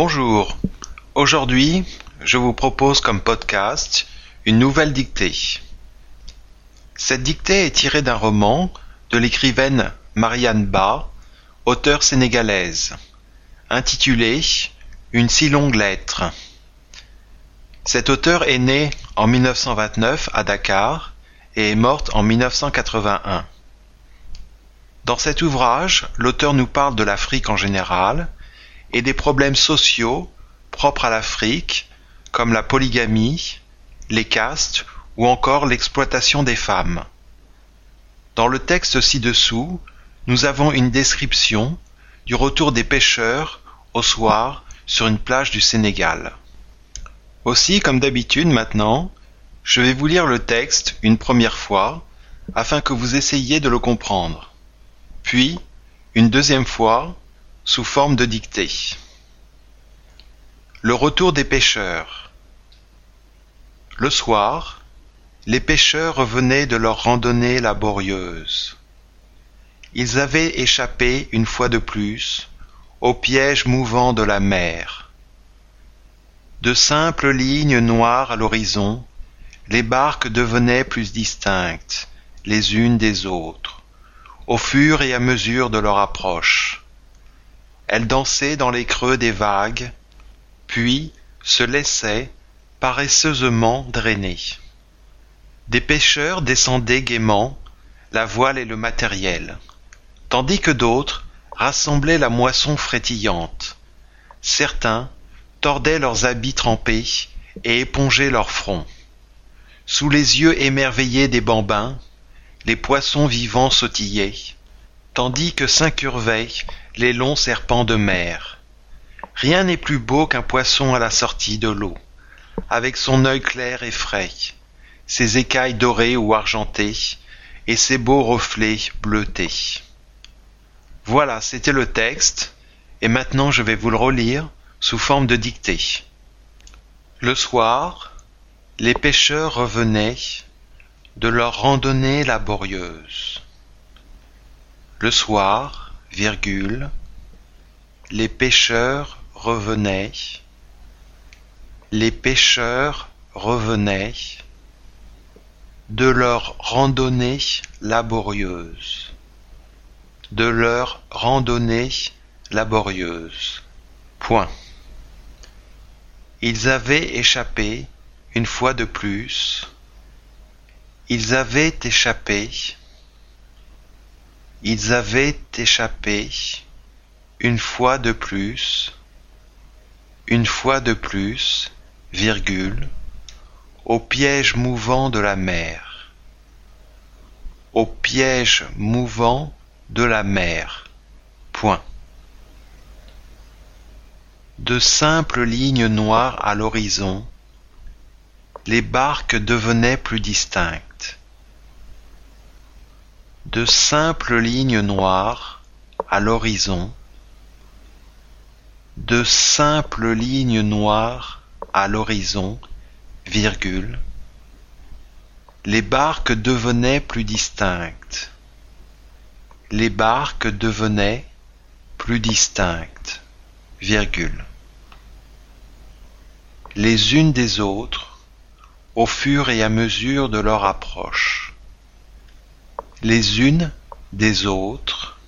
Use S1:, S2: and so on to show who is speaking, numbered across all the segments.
S1: Bonjour. Aujourd'hui, je vous propose comme podcast une nouvelle dictée. Cette dictée est tirée d'un roman de l'écrivaine Marianne Ba, auteure sénégalaise, intitulé Une si longue lettre. Cette auteure est née en 1929 à Dakar et est morte en 1981. Dans cet ouvrage, l'auteur nous parle de l'Afrique en général et des problèmes sociaux propres à l'Afrique, comme la polygamie, les castes ou encore l'exploitation des femmes. Dans le texte ci-dessous, nous avons une description du retour des pêcheurs au soir sur une plage du Sénégal. Aussi, comme d'habitude maintenant, je vais vous lire le texte une première fois afin que vous essayiez de le comprendre, puis une deuxième fois sous forme de dictée. Le retour des pêcheurs. Le soir, les pêcheurs revenaient de leur randonnée laborieuse. Ils avaient échappé une fois de plus au piège mouvant de la mer de simples lignes noires à l'horizon, les barques devenaient plus distinctes les unes des autres, au fur et à mesure de leur approche. Elles dansaient dans les creux des vagues, puis se laissaient paresseusement drainer. Des pêcheurs descendaient gaiement la voile et le matériel, tandis que d'autres rassemblaient la moisson frétillante. Certains tordaient leurs habits trempés et épongeaient leurs fronts. Sous les yeux émerveillés des bambins, les poissons vivants sautillaient, tandis que s'incurvaient les longs serpents de mer. Rien n'est plus beau qu'un poisson à la sortie de l'eau, avec son œil clair et frais, ses écailles dorées ou argentées, et ses beaux reflets bleutés. Voilà, c'était le texte, et maintenant je vais vous le relire sous forme de dictée. Le soir, les pêcheurs revenaient de leur randonnée laborieuse. Le soir, virgule, les pêcheurs revenaient, les pêcheurs revenaient de leur randonnée laborieuse, de leur randonnée laborieuse. Point. Ils avaient échappé, une fois de plus, ils avaient échappé, ils avaient échappé, une fois de plus, une fois de plus, virgule, au piège mouvant de la mer, au piège mouvant de la mer. Point de simples lignes noires à l'horizon, les barques devenaient plus distinctes. De simples lignes noires à l'horizon, de simples lignes noires à l'horizon, virgule, les barques devenaient plus distinctes. Les barques devenaient plus distinctes, virgule les unes des autres au fur et à mesure de leur approche. Les unes des autres,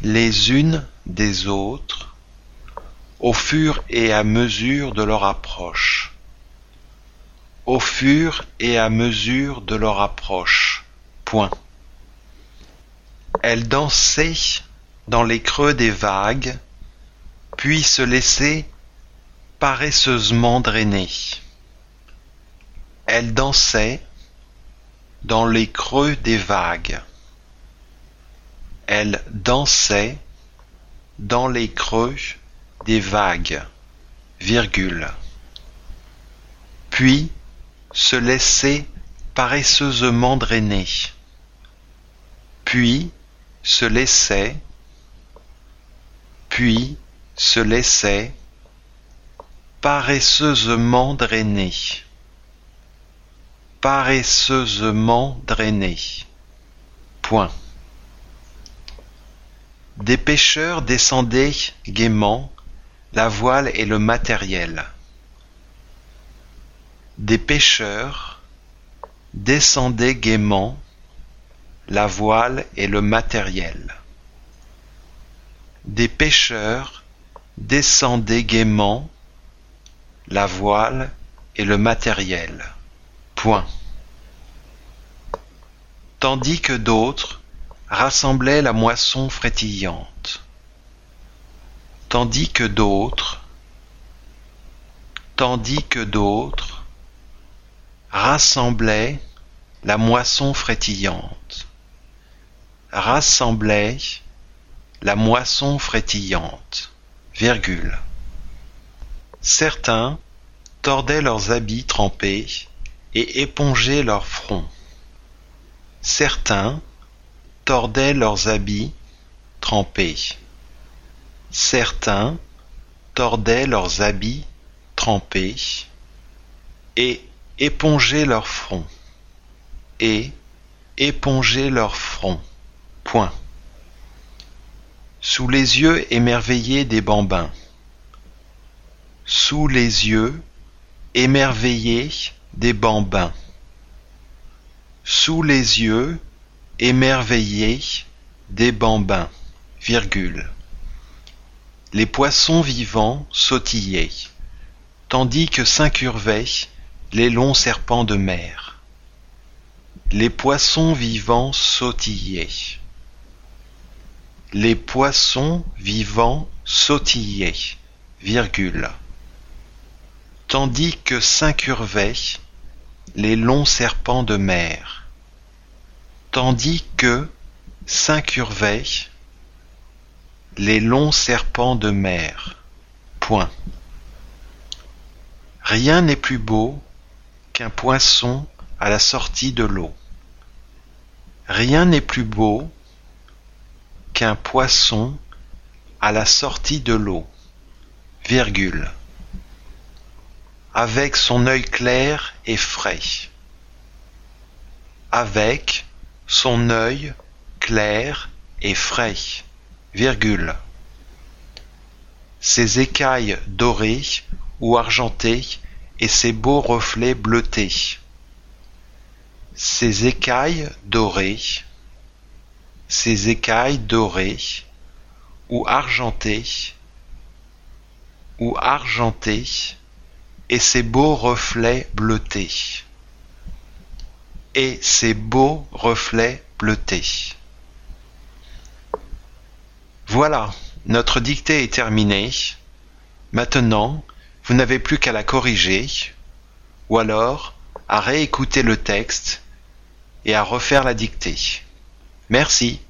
S1: les unes des autres, au fur et à mesure de leur approche. Au fur et à mesure de leur approche. Point. Elles dansaient dans les creux des vagues, puis se laissaient paresseusement drainée. Elle dansait dans les creux des vagues. Elle dansait dans les creux des vagues, virgule. Puis se laissait paresseusement drainer. Puis se laissait, puis se laissait paresseusement drainé. Paresseusement drainé. Point. Des pêcheurs descendaient gaiement la voile et le matériel. Des pêcheurs descendaient gaiement, la voile et le matériel. Des pêcheurs descendaient gaiement, la voile et le matériel. Tandis que d'autres rassemblaient la moisson frétillante. Tandis que d'autres, tandis que d'autres rassemblaient la moisson frétillante. Rassemblaient la moisson frétillante. Virgule. Certains tordaient leurs habits trempés et épongeaient leur front. Certains tordaient leurs habits trempés. Certains tordaient leurs habits trempés et épongeaient leur front. Et épongeaient leur front. Point. Sous les yeux émerveillés des bambins. Sous les yeux émerveillés des bambins. Sous les yeux émerveillés des bambins, virgule. Les poissons vivants sautillaient, tandis que s'incurvaient les longs serpents de mer. Les poissons vivants sautillaient. Les poissons vivants sautillaient, virgule tandis que s'incurvaient les longs serpents de mer, tandis que s'incurvaient les longs serpents de mer. Point. Rien n'est plus beau qu'un poisson à la sortie de l'eau. Rien n'est plus beau qu'un poisson à la sortie de l'eau. Virgule avec son œil clair et frais. Avec son œil clair et frais, virgule. Ses écailles dorées ou argentées et ses beaux reflets bleutés. Ses écailles dorées, ses écailles dorées ou argentées ou argentées et ses beaux reflets bleutés. Et ses beaux reflets bleutés. Voilà, notre dictée est terminée. Maintenant, vous n'avez plus qu'à la corriger, ou alors à réécouter le texte et à refaire la dictée. Merci.